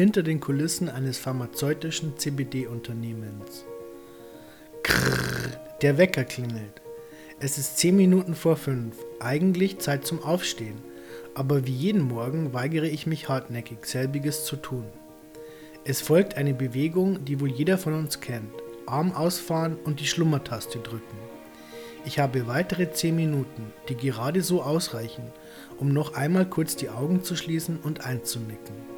hinter den Kulissen eines pharmazeutischen CBD-Unternehmens. Der Wecker klingelt. Es ist zehn Minuten vor fünf, eigentlich Zeit zum Aufstehen, aber wie jeden Morgen weigere ich mich hartnäckig, selbiges zu tun. Es folgt eine Bewegung, die wohl jeder von uns kennt. Arm ausfahren und die Schlummertaste drücken. Ich habe weitere 10 Minuten, die gerade so ausreichen, um noch einmal kurz die Augen zu schließen und einzunicken.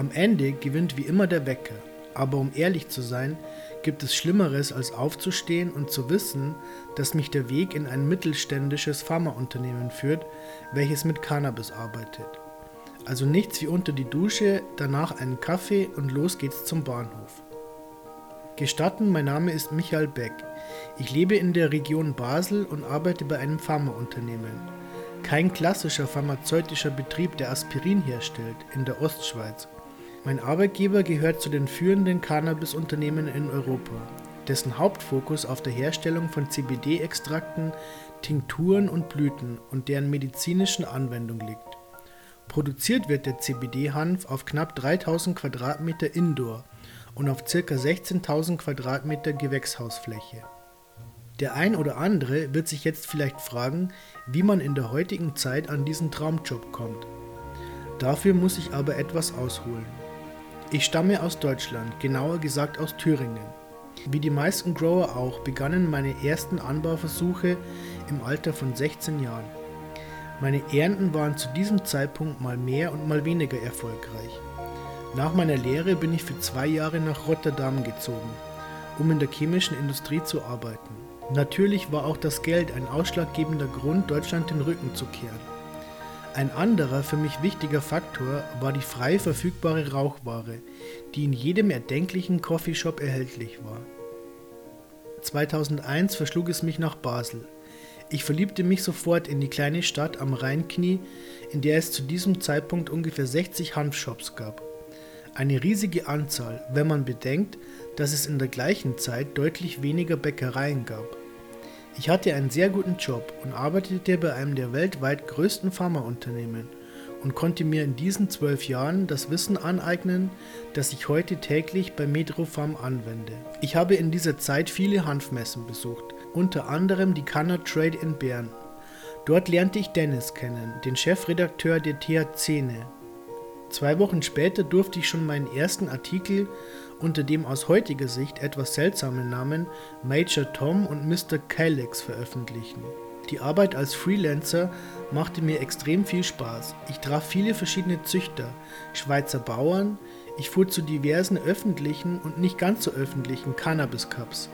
Am Ende gewinnt wie immer der Wecker, aber um ehrlich zu sein, gibt es Schlimmeres als aufzustehen und zu wissen, dass mich der Weg in ein mittelständisches Pharmaunternehmen führt, welches mit Cannabis arbeitet. Also nichts wie unter die Dusche, danach einen Kaffee und los geht's zum Bahnhof. Gestatten, mein Name ist Michael Beck. Ich lebe in der Region Basel und arbeite bei einem Pharmaunternehmen. Kein klassischer pharmazeutischer Betrieb, der Aspirin herstellt, in der Ostschweiz. Mein Arbeitgeber gehört zu den führenden Cannabis-Unternehmen in Europa, dessen Hauptfokus auf der Herstellung von CBD-Extrakten, Tinkturen und Blüten und deren medizinischen Anwendung liegt. Produziert wird der CBD-Hanf auf knapp 3000 Quadratmeter Indoor und auf ca. 16.000 Quadratmeter Gewächshausfläche. Der ein oder andere wird sich jetzt vielleicht fragen, wie man in der heutigen Zeit an diesen Traumjob kommt. Dafür muss ich aber etwas ausholen. Ich stamme aus Deutschland, genauer gesagt aus Thüringen. Wie die meisten Grower auch begannen meine ersten Anbauversuche im Alter von 16 Jahren. Meine Ernten waren zu diesem Zeitpunkt mal mehr und mal weniger erfolgreich. Nach meiner Lehre bin ich für zwei Jahre nach Rotterdam gezogen, um in der chemischen Industrie zu arbeiten. Natürlich war auch das Geld ein ausschlaggebender Grund, Deutschland den Rücken zu kehren. Ein anderer für mich wichtiger Faktor war die frei verfügbare Rauchware, die in jedem erdenklichen Coffeeshop erhältlich war. 2001 verschlug es mich nach Basel. Ich verliebte mich sofort in die kleine Stadt am Rheinknie, in der es zu diesem Zeitpunkt ungefähr 60 Hanfshops gab. Eine riesige Anzahl, wenn man bedenkt, dass es in der gleichen Zeit deutlich weniger Bäckereien gab. Ich hatte einen sehr guten Job und arbeitete bei einem der weltweit größten Pharmaunternehmen und konnte mir in diesen zwölf Jahren das Wissen aneignen, das ich heute täglich bei Medropharm anwende. Ich habe in dieser Zeit viele Hanfmessen besucht, unter anderem die Canna Trade in Bern. Dort lernte ich Dennis kennen, den Chefredakteur der THC-Ne. Zwei Wochen später durfte ich schon meinen ersten Artikel unter dem aus heutiger Sicht etwas seltsamen Namen Major Tom und Mr. Calyx veröffentlichen. Die Arbeit als Freelancer machte mir extrem viel Spaß. Ich traf viele verschiedene Züchter, Schweizer Bauern, ich fuhr zu diversen öffentlichen und nicht ganz so öffentlichen Cannabis Cups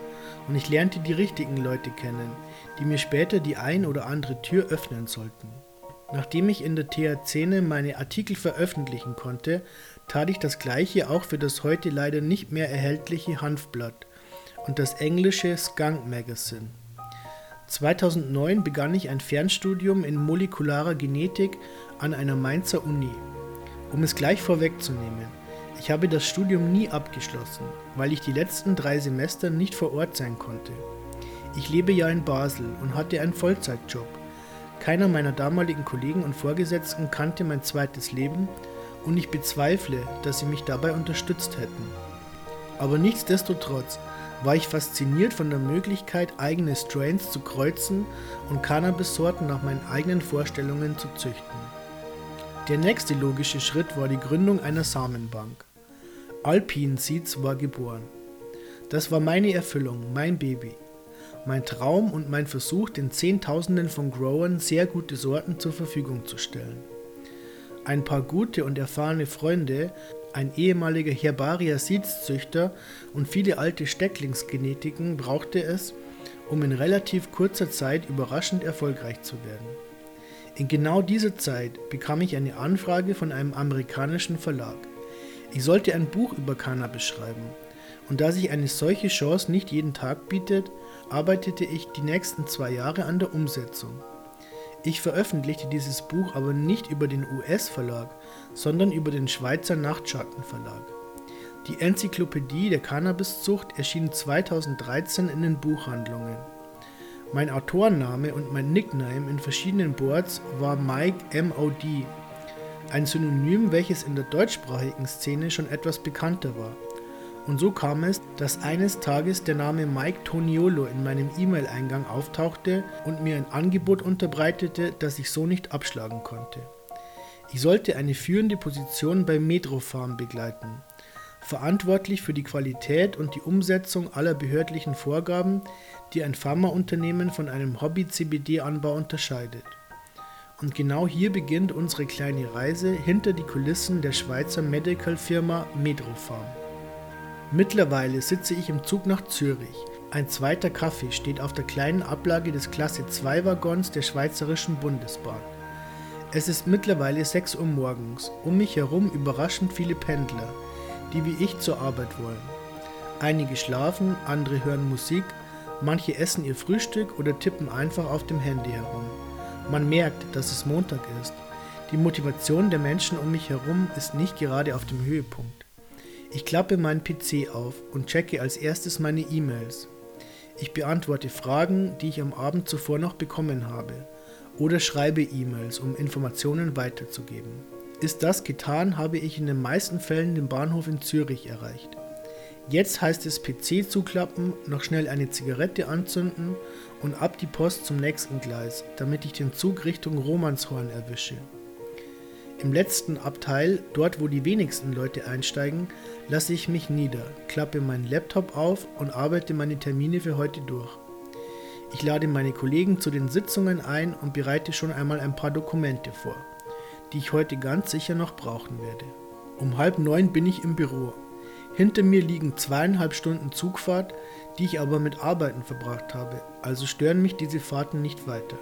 und ich lernte die richtigen Leute kennen, die mir später die ein oder andere Tür öffnen sollten. Nachdem ich in der THC meine Artikel veröffentlichen konnte, tat ich das gleiche auch für das heute leider nicht mehr erhältliche Hanfblatt und das englische Skunk Magazine. 2009 begann ich ein Fernstudium in molekularer Genetik an einer Mainzer Uni. Um es gleich vorwegzunehmen, ich habe das Studium nie abgeschlossen, weil ich die letzten drei Semester nicht vor Ort sein konnte. Ich lebe ja in Basel und hatte einen Vollzeitjob keiner meiner damaligen Kollegen und Vorgesetzten kannte mein zweites Leben und ich bezweifle, dass sie mich dabei unterstützt hätten. Aber nichtsdestotrotz war ich fasziniert von der Möglichkeit, eigene Strains zu kreuzen und Cannabis-Sorten nach meinen eigenen Vorstellungen zu züchten. Der nächste logische Schritt war die Gründung einer Samenbank. Alpine Seeds war geboren. Das war meine Erfüllung, mein Baby mein Traum und mein Versuch, den Zehntausenden von Growern sehr gute Sorten zur Verfügung zu stellen. Ein paar gute und erfahrene Freunde, ein ehemaliger Herbaria Seeds-Züchter und viele alte Stecklingsgenetiken brauchte es, um in relativ kurzer Zeit überraschend erfolgreich zu werden. In genau dieser Zeit bekam ich eine Anfrage von einem amerikanischen Verlag. Ich sollte ein Buch über Cannabis schreiben. Und da sich eine solche Chance nicht jeden Tag bietet, arbeitete ich die nächsten zwei Jahre an der Umsetzung. Ich veröffentlichte dieses Buch aber nicht über den US-Verlag, sondern über den Schweizer Nachtschattenverlag. Die Enzyklopädie der Cannabiszucht erschien 2013 in den Buchhandlungen. Mein Autorenname und mein Nickname in verschiedenen Boards war Mike MOD. Ein Synonym, welches in der deutschsprachigen Szene schon etwas bekannter war. Und so kam es, dass eines Tages der Name Mike Toniolo in meinem E-Mail-Eingang auftauchte und mir ein Angebot unterbreitete, das ich so nicht abschlagen konnte. Ich sollte eine führende Position bei Metrofarm begleiten, verantwortlich für die Qualität und die Umsetzung aller behördlichen Vorgaben, die ein Pharmaunternehmen von einem Hobby-CBD-Anbau unterscheidet. Und genau hier beginnt unsere kleine Reise hinter die Kulissen der Schweizer Medical-Firma Medrofarm. Mittlerweile sitze ich im Zug nach Zürich. Ein zweiter Kaffee steht auf der kleinen Ablage des Klasse 2 Waggons der Schweizerischen Bundesbahn. Es ist mittlerweile 6 Uhr morgens. Um mich herum überraschend viele Pendler, die wie ich zur Arbeit wollen. Einige schlafen, andere hören Musik, manche essen ihr Frühstück oder tippen einfach auf dem Handy herum. Man merkt, dass es Montag ist. Die Motivation der Menschen um mich herum ist nicht gerade auf dem Höhepunkt. Ich klappe meinen PC auf und checke als erstes meine E-Mails. Ich beantworte Fragen, die ich am Abend zuvor noch bekommen habe, oder schreibe E-Mails, um Informationen weiterzugeben. Ist das getan, habe ich in den meisten Fällen den Bahnhof in Zürich erreicht. Jetzt heißt es PC zuklappen, noch schnell eine Zigarette anzünden und ab die Post zum nächsten Gleis, damit ich den Zug Richtung Romanshorn erwische. Im letzten Abteil, dort wo die wenigsten Leute einsteigen, lasse ich mich nieder, klappe meinen Laptop auf und arbeite meine Termine für heute durch. Ich lade meine Kollegen zu den Sitzungen ein und bereite schon einmal ein paar Dokumente vor, die ich heute ganz sicher noch brauchen werde. Um halb neun bin ich im Büro. Hinter mir liegen zweieinhalb Stunden Zugfahrt, die ich aber mit Arbeiten verbracht habe, also stören mich diese Fahrten nicht weiter.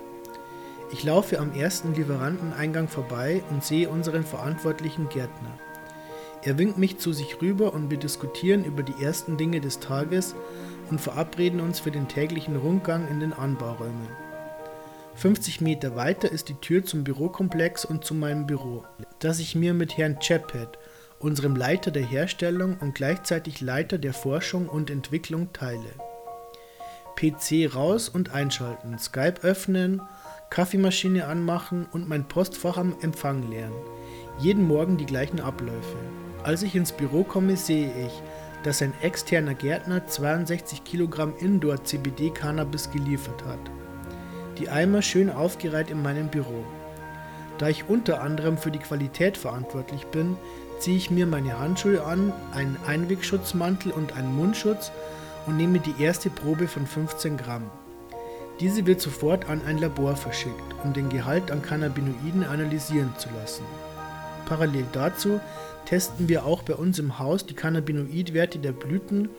Ich laufe am ersten Lieferanteneingang vorbei und sehe unseren verantwortlichen Gärtner. Er winkt mich zu sich rüber und wir diskutieren über die ersten Dinge des Tages und verabreden uns für den täglichen Rundgang in den Anbauräumen. 50 Meter weiter ist die Tür zum Bürokomplex und zu meinem Büro, das ich mir mit Herrn Chaphead, unserem Leiter der Herstellung und gleichzeitig Leiter der Forschung und Entwicklung, teile. PC raus und einschalten, Skype öffnen Kaffeemaschine anmachen und mein Postfach am Empfang leeren. Jeden Morgen die gleichen Abläufe. Als ich ins Büro komme, sehe ich, dass ein externer Gärtner 62 Kilogramm Indoor CBD Cannabis geliefert hat. Die Eimer schön aufgereiht in meinem Büro. Da ich unter anderem für die Qualität verantwortlich bin, ziehe ich mir meine Handschuhe an, einen Einwegschutzmantel und einen Mundschutz und nehme die erste Probe von 15 Gramm. Diese wird sofort an ein Labor verschickt, um den Gehalt an Cannabinoiden analysieren zu lassen. Parallel dazu testen wir auch bei uns im Haus die Cannabinoidwerte der Blüten,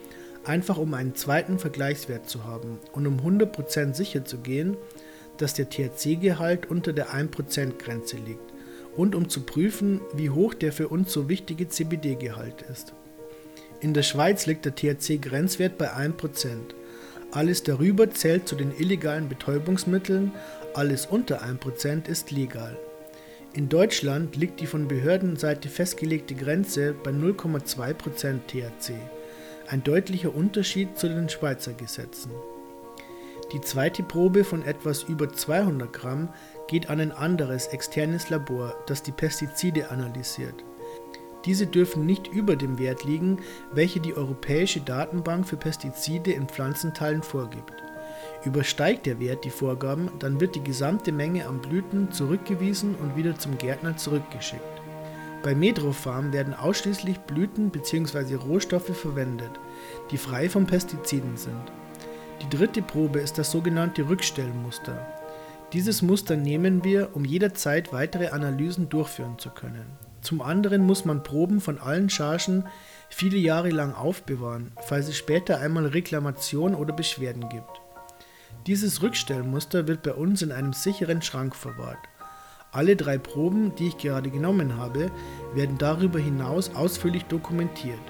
einfach um einen zweiten Vergleichswert zu haben und um 100% sicher zu gehen, dass der THC-Gehalt unter der 1%-Grenze liegt und um zu prüfen, wie hoch der für uns so wichtige CBD-Gehalt ist. In der Schweiz liegt der THC-Grenzwert bei 1%. Alles darüber zählt zu den illegalen Betäubungsmitteln, alles unter 1% ist legal. In Deutschland liegt die von Behördenseite festgelegte Grenze bei 0,2% THC, ein deutlicher Unterschied zu den Schweizer Gesetzen. Die zweite Probe von etwas über 200 Gramm geht an ein anderes externes Labor, das die Pestizide analysiert. Diese dürfen nicht über dem Wert liegen, welche die Europäische Datenbank für Pestizide in Pflanzenteilen vorgibt. Übersteigt der Wert die Vorgaben, dann wird die gesamte Menge an Blüten zurückgewiesen und wieder zum Gärtner zurückgeschickt. Bei Medrofarm werden ausschließlich Blüten bzw. Rohstoffe verwendet, die frei von Pestiziden sind. Die dritte Probe ist das sogenannte Rückstellmuster. Dieses Muster nehmen wir, um jederzeit weitere Analysen durchführen zu können. Zum anderen muss man Proben von allen Chargen viele Jahre lang aufbewahren, falls es später einmal Reklamation oder Beschwerden gibt. Dieses Rückstellmuster wird bei uns in einem sicheren Schrank verwahrt. Alle drei Proben, die ich gerade genommen habe, werden darüber hinaus ausführlich dokumentiert.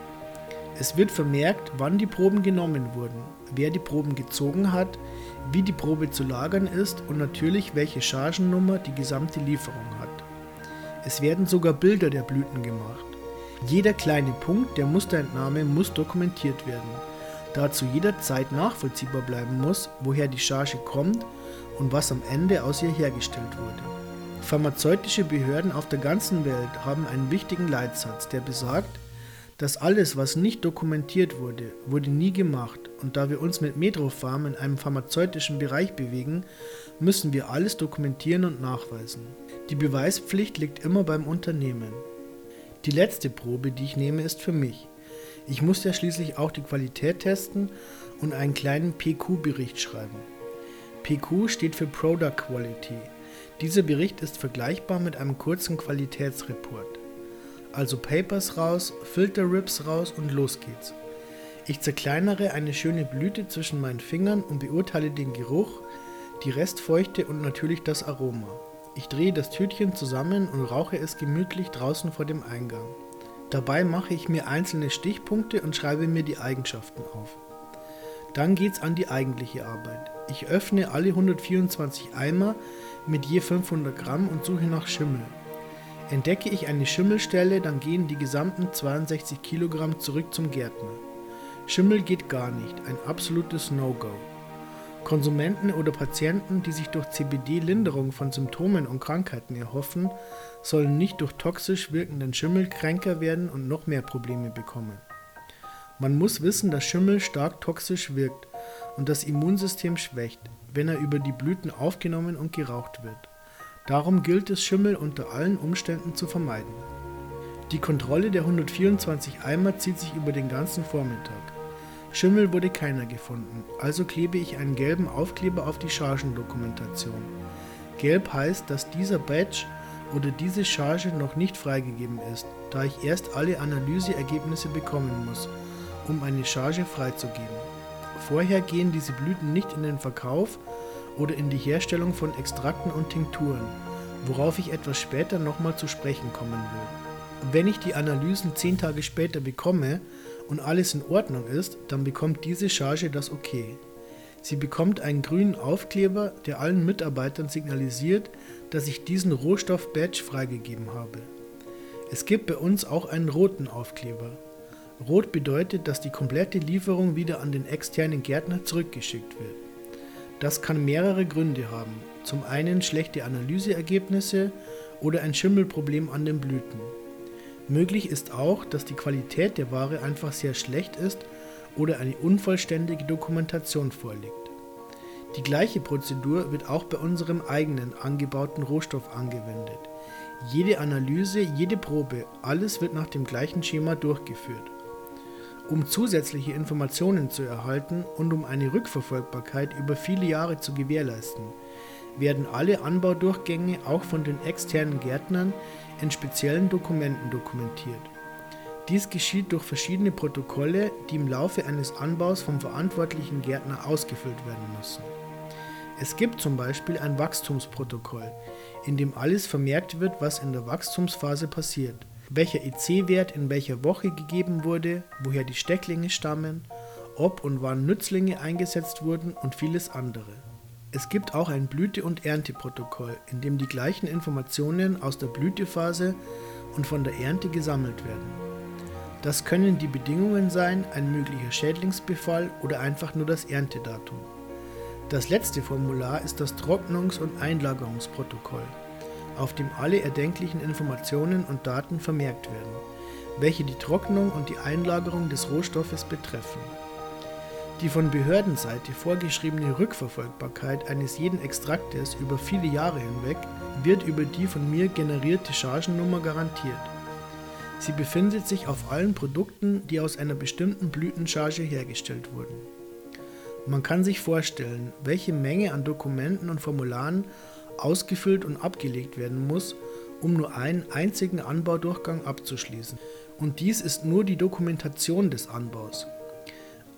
Es wird vermerkt, wann die Proben genommen wurden, wer die Proben gezogen hat, wie die Probe zu lagern ist und natürlich welche Chargennummer die gesamte Lieferung hat. Es werden sogar Bilder der Blüten gemacht. Jeder kleine Punkt der Musterentnahme muss dokumentiert werden, da zu jeder Zeit nachvollziehbar bleiben muss, woher die Charge kommt und was am Ende aus ihr hergestellt wurde. Pharmazeutische Behörden auf der ganzen Welt haben einen wichtigen Leitsatz, der besagt, dass alles, was nicht dokumentiert wurde, wurde nie gemacht und da wir uns mit Medropharm in einem pharmazeutischen Bereich bewegen, müssen wir alles dokumentieren und nachweisen. Die Beweispflicht liegt immer beim Unternehmen. Die letzte Probe, die ich nehme, ist für mich. Ich muss ja schließlich auch die Qualität testen und einen kleinen PQ-Bericht schreiben. PQ steht für Product Quality. Dieser Bericht ist vergleichbar mit einem kurzen Qualitätsreport. Also Papers raus, Filter Rips raus und los geht's. Ich zerkleinere eine schöne Blüte zwischen meinen Fingern und beurteile den Geruch, die Restfeuchte und natürlich das Aroma. Ich drehe das Tütchen zusammen und rauche es gemütlich draußen vor dem Eingang. Dabei mache ich mir einzelne Stichpunkte und schreibe mir die Eigenschaften auf. Dann geht's an die eigentliche Arbeit. Ich öffne alle 124 Eimer mit je 500 Gramm und suche nach Schimmel. Entdecke ich eine Schimmelstelle, dann gehen die gesamten 62 Kilogramm zurück zum Gärtner. Schimmel geht gar nicht, ein absolutes No-Go. Konsumenten oder Patienten, die sich durch CBD Linderung von Symptomen und Krankheiten erhoffen, sollen nicht durch toxisch wirkenden Schimmel kränker werden und noch mehr Probleme bekommen. Man muss wissen, dass Schimmel stark toxisch wirkt und das Immunsystem schwächt, wenn er über die Blüten aufgenommen und geraucht wird. Darum gilt es, Schimmel unter allen Umständen zu vermeiden. Die Kontrolle der 124 Eimer zieht sich über den ganzen Vormittag. Schimmel wurde keiner gefunden, also klebe ich einen gelben Aufkleber auf die Chargendokumentation. Gelb heißt, dass dieser Badge oder diese Charge noch nicht freigegeben ist, da ich erst alle Analyseergebnisse bekommen muss, um eine Charge freizugeben. Vorher gehen diese Blüten nicht in den Verkauf oder in die Herstellung von Extrakten und Tinkturen, worauf ich etwas später nochmal zu sprechen kommen will. Wenn ich die Analysen zehn Tage später bekomme, und alles in Ordnung ist, dann bekommt diese Charge das Okay. Sie bekommt einen grünen Aufkleber, der allen Mitarbeitern signalisiert, dass ich diesen Rohstoff-Badge freigegeben habe. Es gibt bei uns auch einen roten Aufkleber. Rot bedeutet, dass die komplette Lieferung wieder an den externen Gärtner zurückgeschickt wird. Das kann mehrere Gründe haben. Zum einen schlechte Analyseergebnisse oder ein Schimmelproblem an den Blüten. Möglich ist auch, dass die Qualität der Ware einfach sehr schlecht ist oder eine unvollständige Dokumentation vorliegt. Die gleiche Prozedur wird auch bei unserem eigenen angebauten Rohstoff angewendet. Jede Analyse, jede Probe, alles wird nach dem gleichen Schema durchgeführt. Um zusätzliche Informationen zu erhalten und um eine Rückverfolgbarkeit über viele Jahre zu gewährleisten, werden alle Anbaudurchgänge auch von den externen Gärtnern in speziellen Dokumenten dokumentiert. Dies geschieht durch verschiedene Protokolle, die im Laufe eines Anbaus vom verantwortlichen Gärtner ausgefüllt werden müssen. Es gibt zum Beispiel ein Wachstumsprotokoll, in dem alles vermerkt wird, was in der Wachstumsphase passiert, welcher EC-Wert in welcher Woche gegeben wurde, woher die Stecklinge stammen, ob und wann Nützlinge eingesetzt wurden und vieles andere. Es gibt auch ein Blüte- und Ernteprotokoll, in dem die gleichen Informationen aus der Blütephase und von der Ernte gesammelt werden. Das können die Bedingungen sein, ein möglicher Schädlingsbefall oder einfach nur das Erntedatum. Das letzte Formular ist das Trocknungs- und Einlagerungsprotokoll, auf dem alle erdenklichen Informationen und Daten vermerkt werden, welche die Trocknung und die Einlagerung des Rohstoffes betreffen. Die von Behördenseite vorgeschriebene Rückverfolgbarkeit eines jeden Extraktes über viele Jahre hinweg wird über die von mir generierte Chargennummer garantiert. Sie befindet sich auf allen Produkten, die aus einer bestimmten Blütencharge hergestellt wurden. Man kann sich vorstellen, welche Menge an Dokumenten und Formularen ausgefüllt und abgelegt werden muss, um nur einen einzigen Anbaudurchgang abzuschließen. Und dies ist nur die Dokumentation des Anbaus.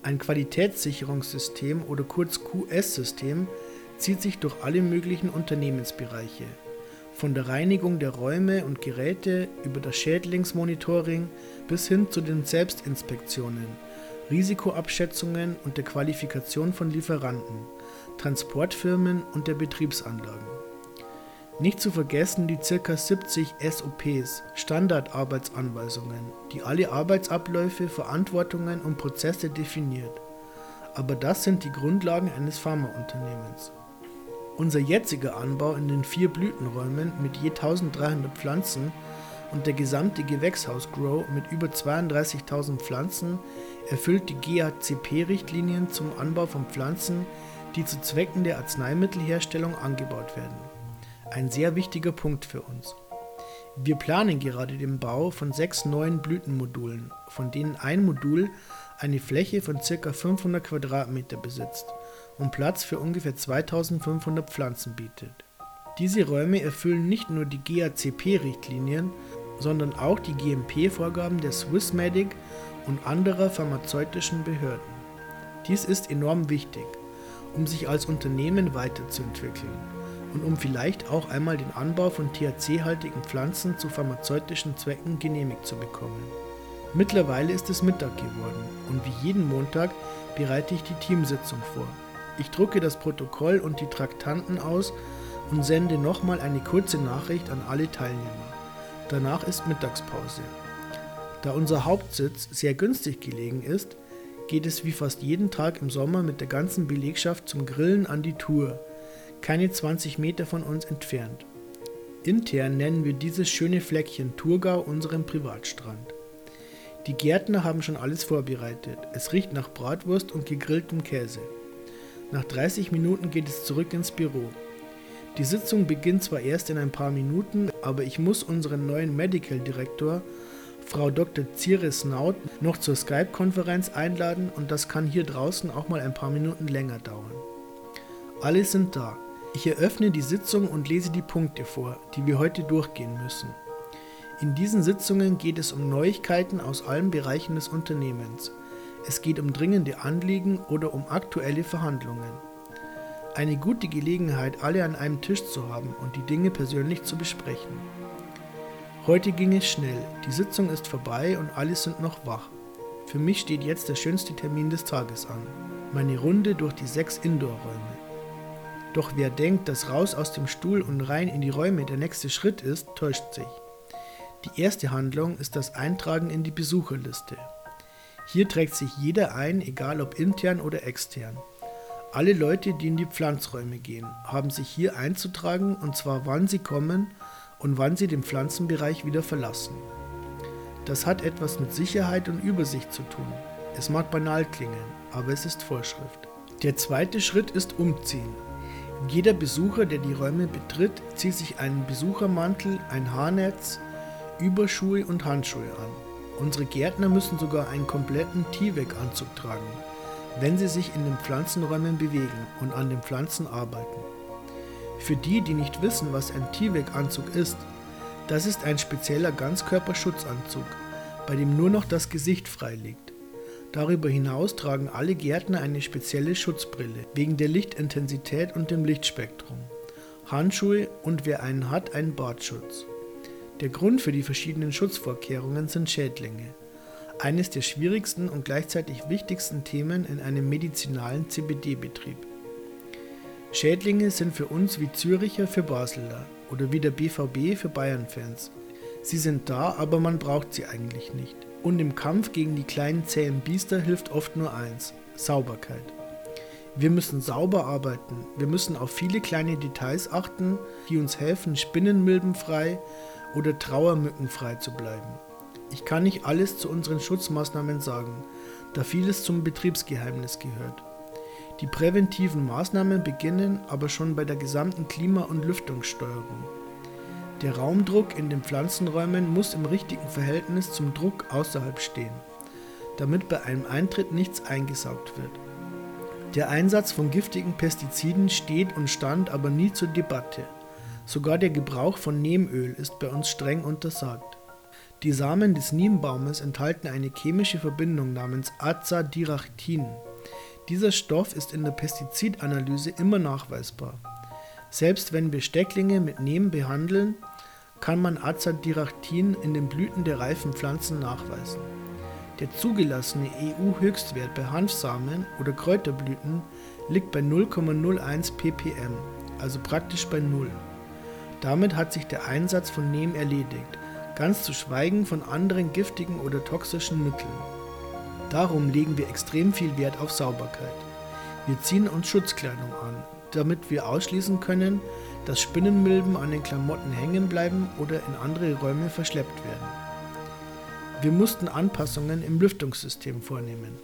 Ein Qualitätssicherungssystem oder kurz QS-System zieht sich durch alle möglichen Unternehmensbereiche, von der Reinigung der Räume und Geräte über das Schädlingsmonitoring bis hin zu den Selbstinspektionen, Risikoabschätzungen und der Qualifikation von Lieferanten, Transportfirmen und der Betriebsanlagen. Nicht zu vergessen die ca. 70 SOPs, Standardarbeitsanweisungen, die alle Arbeitsabläufe, Verantwortungen und Prozesse definiert. Aber das sind die Grundlagen eines Pharmaunternehmens. Unser jetziger Anbau in den vier Blütenräumen mit je 1300 Pflanzen und der gesamte Gewächshaus-Grow mit über 32.000 Pflanzen erfüllt die GACP-Richtlinien zum Anbau von Pflanzen, die zu Zwecken der Arzneimittelherstellung angebaut werden. Ein sehr wichtiger Punkt für uns. Wir planen gerade den Bau von sechs neuen Blütenmodulen, von denen ein Modul eine Fläche von ca. 500 Quadratmeter besitzt und Platz für ungefähr 2500 Pflanzen bietet. Diese Räume erfüllen nicht nur die GACP-Richtlinien, sondern auch die GMP-Vorgaben der Swissmedic und anderer pharmazeutischen Behörden. Dies ist enorm wichtig, um sich als Unternehmen weiterzuentwickeln und um vielleicht auch einmal den Anbau von THC-haltigen Pflanzen zu pharmazeutischen Zwecken genehmigt zu bekommen. Mittlerweile ist es Mittag geworden und wie jeden Montag bereite ich die Teamsitzung vor. Ich drucke das Protokoll und die Traktanten aus und sende nochmal eine kurze Nachricht an alle Teilnehmer. Danach ist Mittagspause. Da unser Hauptsitz sehr günstig gelegen ist, geht es wie fast jeden Tag im Sommer mit der ganzen Belegschaft zum Grillen an die Tour, keine 20 Meter von uns entfernt. Intern nennen wir dieses schöne Fleckchen Thurgau unseren Privatstrand. Die Gärtner haben schon alles vorbereitet. Es riecht nach Bratwurst und gegrilltem Käse. Nach 30 Minuten geht es zurück ins Büro. Die Sitzung beginnt zwar erst in ein paar Minuten, aber ich muss unseren neuen Medical Director, Frau Dr. Ciris Naut, noch zur Skype-Konferenz einladen und das kann hier draußen auch mal ein paar Minuten länger dauern. Alle sind da. Ich eröffne die Sitzung und lese die Punkte vor, die wir heute durchgehen müssen. In diesen Sitzungen geht es um Neuigkeiten aus allen Bereichen des Unternehmens. Es geht um dringende Anliegen oder um aktuelle Verhandlungen. Eine gute Gelegenheit, alle an einem Tisch zu haben und die Dinge persönlich zu besprechen. Heute ging es schnell, die Sitzung ist vorbei und alle sind noch wach. Für mich steht jetzt der schönste Termin des Tages an, meine Runde durch die sechs Indoor-Räume. Doch wer denkt, dass raus aus dem Stuhl und rein in die Räume der nächste Schritt ist, täuscht sich. Die erste Handlung ist das Eintragen in die Besucherliste. Hier trägt sich jeder ein, egal ob intern oder extern. Alle Leute, die in die Pflanzräume gehen, haben sich hier einzutragen und zwar wann sie kommen und wann sie den Pflanzenbereich wieder verlassen. Das hat etwas mit Sicherheit und Übersicht zu tun. Es mag banal klingen, aber es ist Vorschrift. Der zweite Schritt ist Umziehen. Jeder Besucher, der die Räume betritt, zieht sich einen Besuchermantel, ein Haarnetz, Überschuhe und Handschuhe an. Unsere Gärtner müssen sogar einen kompletten T-Weg-Anzug tragen wenn sie sich in den Pflanzenräumen bewegen und an den Pflanzen arbeiten. Für die, die nicht wissen, was ein T-Weg-Anzug ist, das ist ein spezieller Ganzkörperschutzanzug, bei dem nur noch das Gesicht frei liegt. Darüber hinaus tragen alle Gärtner eine spezielle Schutzbrille wegen der Lichtintensität und dem Lichtspektrum, Handschuhe und wer einen hat, einen Bartschutz. Der Grund für die verschiedenen Schutzvorkehrungen sind Schädlinge eines der schwierigsten und gleichzeitig wichtigsten Themen in einem medizinalen CBD-Betrieb. Schädlinge sind für uns wie Züricher für Basler oder wie der BVB für Bayern-Fans. Sie sind da, aber man braucht sie eigentlich nicht. Und im Kampf gegen die kleinen zähen Biester hilft oft nur eins: Sauberkeit. Wir müssen sauber arbeiten, wir müssen auf viele kleine Details achten, die uns helfen, spinnenmilbenfrei oder trauermückenfrei zu bleiben. Ich kann nicht alles zu unseren Schutzmaßnahmen sagen, da vieles zum Betriebsgeheimnis gehört. Die präventiven Maßnahmen beginnen aber schon bei der gesamten Klima- und Lüftungssteuerung. Der Raumdruck in den Pflanzenräumen muss im richtigen Verhältnis zum Druck außerhalb stehen, damit bei einem Eintritt nichts eingesaugt wird. Der Einsatz von giftigen Pestiziden steht und stand aber nie zur Debatte. Sogar der Gebrauch von Nehmöl ist bei uns streng untersagt. Die Samen des Niembaumes enthalten eine chemische Verbindung namens Azadirachtin. Dieser Stoff ist in der Pestizidanalyse immer nachweisbar. Selbst wenn wir Stecklinge mit Neem behandeln, kann man Azadirachtin in den Blüten der reifen Pflanzen nachweisen. Der zugelassene EU-Höchstwert bei Hanfsamen oder Kräuterblüten liegt bei 0,01 ppm, also praktisch bei Null. Damit hat sich der Einsatz von Neem erledigt ganz zu schweigen von anderen giftigen oder toxischen Mitteln. Darum legen wir extrem viel Wert auf Sauberkeit. Wir ziehen uns Schutzkleidung an, damit wir ausschließen können, dass Spinnenmilben an den Klamotten hängen bleiben oder in andere Räume verschleppt werden. Wir mussten Anpassungen im Lüftungssystem vornehmen,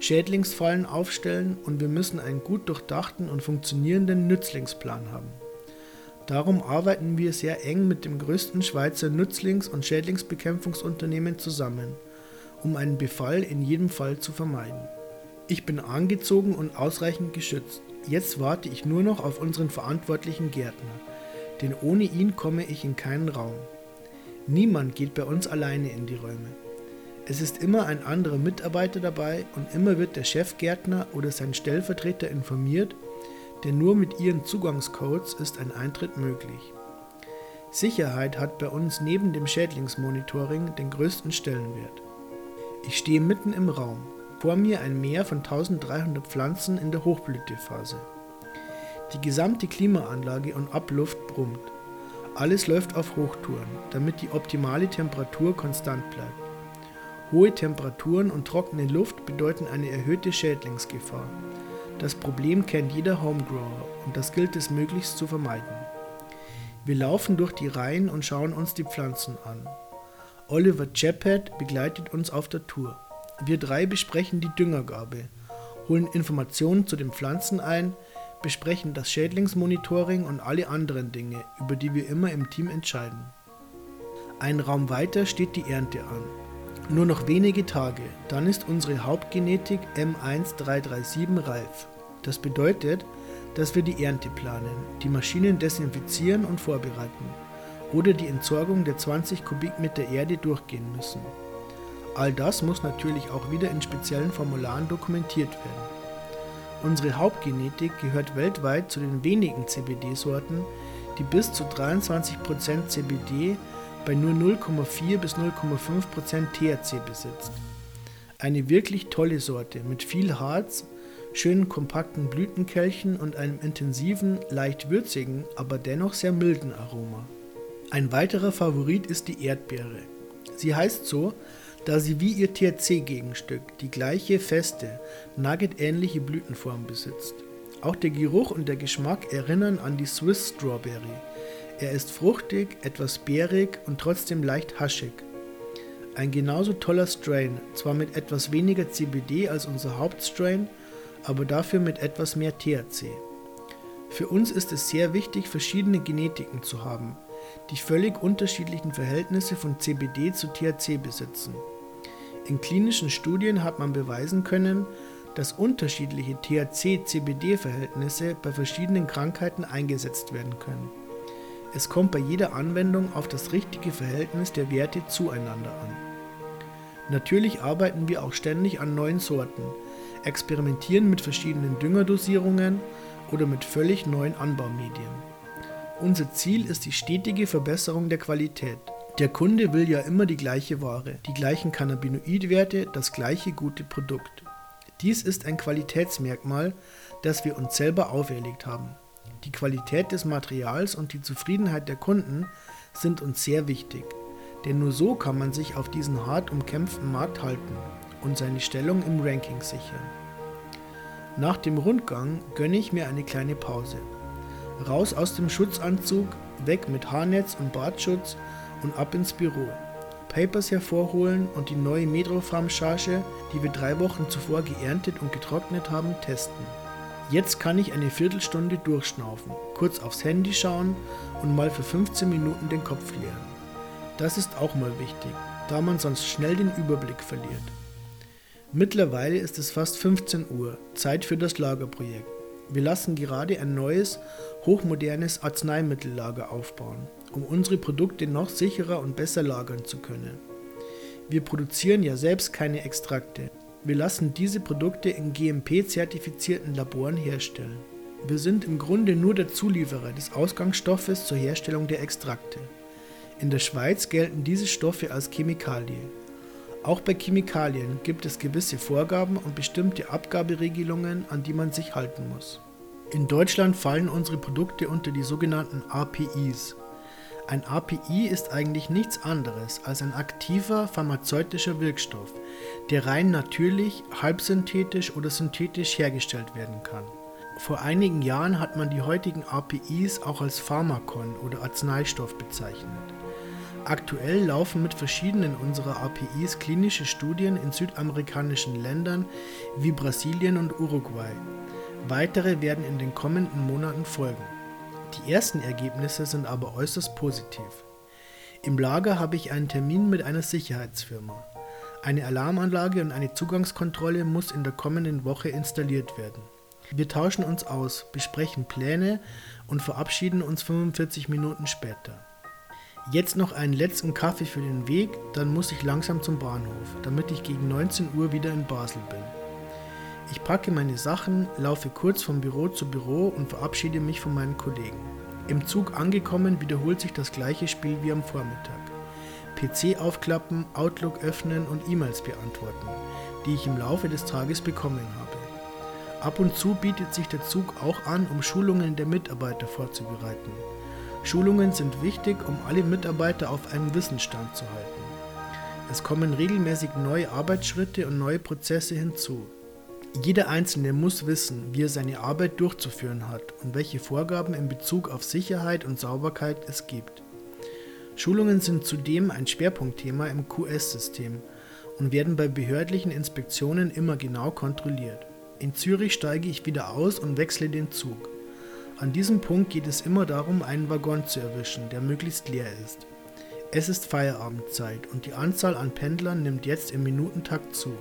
Schädlingsfallen aufstellen und wir müssen einen gut durchdachten und funktionierenden Nützlingsplan haben. Darum arbeiten wir sehr eng mit dem größten Schweizer Nützlings- und Schädlingsbekämpfungsunternehmen zusammen, um einen Befall in jedem Fall zu vermeiden. Ich bin angezogen und ausreichend geschützt. Jetzt warte ich nur noch auf unseren verantwortlichen Gärtner, denn ohne ihn komme ich in keinen Raum. Niemand geht bei uns alleine in die Räume. Es ist immer ein anderer Mitarbeiter dabei und immer wird der Chefgärtner oder sein Stellvertreter informiert, denn nur mit ihren Zugangscodes ist ein Eintritt möglich. Sicherheit hat bei uns neben dem Schädlingsmonitoring den größten Stellenwert. Ich stehe mitten im Raum, vor mir ein Meer von 1300 Pflanzen in der Hochblütephase. Die gesamte Klimaanlage und Abluft brummt. Alles läuft auf Hochtouren, damit die optimale Temperatur konstant bleibt. Hohe Temperaturen und trockene Luft bedeuten eine erhöhte Schädlingsgefahr. Das Problem kennt jeder Homegrower und das gilt es möglichst zu vermeiden. Wir laufen durch die Reihen und schauen uns die Pflanzen an. Oliver Chaphat begleitet uns auf der Tour. Wir drei besprechen die Düngergabe, holen Informationen zu den Pflanzen ein, besprechen das Schädlingsmonitoring und alle anderen Dinge, über die wir immer im Team entscheiden. Ein Raum weiter steht die Ernte an. Nur noch wenige Tage, dann ist unsere Hauptgenetik M1337 reif. Das bedeutet, dass wir die Ernte planen, die Maschinen desinfizieren und vorbereiten oder die Entsorgung der 20 Kubikmeter Erde durchgehen müssen. All das muss natürlich auch wieder in speziellen Formularen dokumentiert werden. Unsere Hauptgenetik gehört weltweit zu den wenigen CBD-Sorten, die bis zu 23% CBD bei nur 0,4 bis 0,5% THC besitzt. Eine wirklich tolle Sorte mit viel Harz, schönen kompakten Blütenkelchen und einem intensiven, leicht würzigen, aber dennoch sehr milden Aroma. Ein weiterer Favorit ist die Erdbeere. Sie heißt so, da sie wie ihr THC-Gegenstück die gleiche feste, nugget-ähnliche Blütenform besitzt. Auch der Geruch und der Geschmack erinnern an die Swiss Strawberry. Er ist fruchtig, etwas beerig und trotzdem leicht haschig. Ein genauso toller Strain, zwar mit etwas weniger CBD als unser Hauptstrain, aber dafür mit etwas mehr THC. Für uns ist es sehr wichtig, verschiedene Genetiken zu haben, die völlig unterschiedlichen Verhältnisse von CBD zu THC besitzen. In klinischen Studien hat man beweisen können, dass unterschiedliche THC-CBD-Verhältnisse bei verschiedenen Krankheiten eingesetzt werden können. Es kommt bei jeder Anwendung auf das richtige Verhältnis der Werte zueinander an. Natürlich arbeiten wir auch ständig an neuen Sorten, experimentieren mit verschiedenen Düngerdosierungen oder mit völlig neuen Anbaumedien. Unser Ziel ist die stetige Verbesserung der Qualität. Der Kunde will ja immer die gleiche Ware, die gleichen Cannabinoidwerte, das gleiche gute Produkt. Dies ist ein Qualitätsmerkmal, das wir uns selber auferlegt haben. Die Qualität des Materials und die Zufriedenheit der Kunden sind uns sehr wichtig, denn nur so kann man sich auf diesen hart umkämpften Markt halten und seine Stellung im Ranking sichern. Nach dem Rundgang gönne ich mir eine kleine Pause. Raus aus dem Schutzanzug, weg mit Haarnetz und Bartschutz und ab ins Büro. Papers hervorholen und die neue Medrofarm-Charge, die wir drei Wochen zuvor geerntet und getrocknet haben, testen. Jetzt kann ich eine Viertelstunde durchschnaufen, kurz aufs Handy schauen und mal für 15 Minuten den Kopf leeren. Das ist auch mal wichtig, da man sonst schnell den Überblick verliert. Mittlerweile ist es fast 15 Uhr, Zeit für das Lagerprojekt. Wir lassen gerade ein neues, hochmodernes Arzneimittelager aufbauen, um unsere Produkte noch sicherer und besser lagern zu können. Wir produzieren ja selbst keine Extrakte. Wir lassen diese Produkte in GMP-zertifizierten Laboren herstellen. Wir sind im Grunde nur der Zulieferer des Ausgangsstoffes zur Herstellung der Extrakte. In der Schweiz gelten diese Stoffe als Chemikalie. Auch bei Chemikalien gibt es gewisse Vorgaben und bestimmte Abgaberegelungen, an die man sich halten muss. In Deutschland fallen unsere Produkte unter die sogenannten APIs. Ein API ist eigentlich nichts anderes als ein aktiver pharmazeutischer Wirkstoff, der rein natürlich, halbsynthetisch oder synthetisch hergestellt werden kann. Vor einigen Jahren hat man die heutigen APIs auch als Pharmakon oder Arzneistoff bezeichnet. Aktuell laufen mit verschiedenen unserer APIs klinische Studien in südamerikanischen Ländern wie Brasilien und Uruguay. Weitere werden in den kommenden Monaten folgen. Die ersten Ergebnisse sind aber äußerst positiv. Im Lager habe ich einen Termin mit einer Sicherheitsfirma. Eine Alarmanlage und eine Zugangskontrolle muss in der kommenden Woche installiert werden. Wir tauschen uns aus, besprechen Pläne und verabschieden uns 45 Minuten später. Jetzt noch einen letzten Kaffee für den Weg, dann muss ich langsam zum Bahnhof, damit ich gegen 19 Uhr wieder in Basel bin. Ich packe meine Sachen, laufe kurz vom Büro zu Büro und verabschiede mich von meinen Kollegen. Im Zug angekommen wiederholt sich das gleiche Spiel wie am Vormittag. PC aufklappen, Outlook öffnen und E-Mails beantworten, die ich im Laufe des Tages bekommen habe. Ab und zu bietet sich der Zug auch an, um Schulungen der Mitarbeiter vorzubereiten. Schulungen sind wichtig, um alle Mitarbeiter auf einem Wissensstand zu halten. Es kommen regelmäßig neue Arbeitsschritte und neue Prozesse hinzu. Jeder Einzelne muss wissen, wie er seine Arbeit durchzuführen hat und welche Vorgaben in Bezug auf Sicherheit und Sauberkeit es gibt. Schulungen sind zudem ein Schwerpunktthema im QS-System und werden bei behördlichen Inspektionen immer genau kontrolliert. In Zürich steige ich wieder aus und wechsle den Zug. An diesem Punkt geht es immer darum, einen Waggon zu erwischen, der möglichst leer ist. Es ist Feierabendzeit und die Anzahl an Pendlern nimmt jetzt im Minutentakt zu.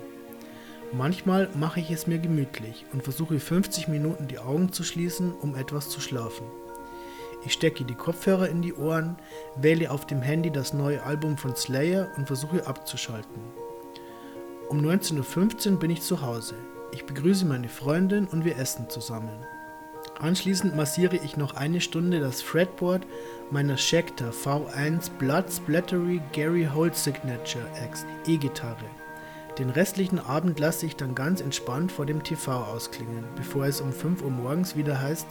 Manchmal mache ich es mir gemütlich und versuche 50 Minuten die Augen zu schließen, um etwas zu schlafen. Ich stecke die Kopfhörer in die Ohren, wähle auf dem Handy das neue Album von Slayer und versuche abzuschalten. Um 19.15 Uhr bin ich zu Hause. Ich begrüße meine Freundin und wir essen zusammen. Anschließend massiere ich noch eine Stunde das Fretboard meiner Schecter V1 Blood Splattery Gary Holt Signature X E-Gitarre. Den restlichen Abend lasse ich dann ganz entspannt vor dem TV ausklingen, bevor es um 5 Uhr morgens wieder heißt,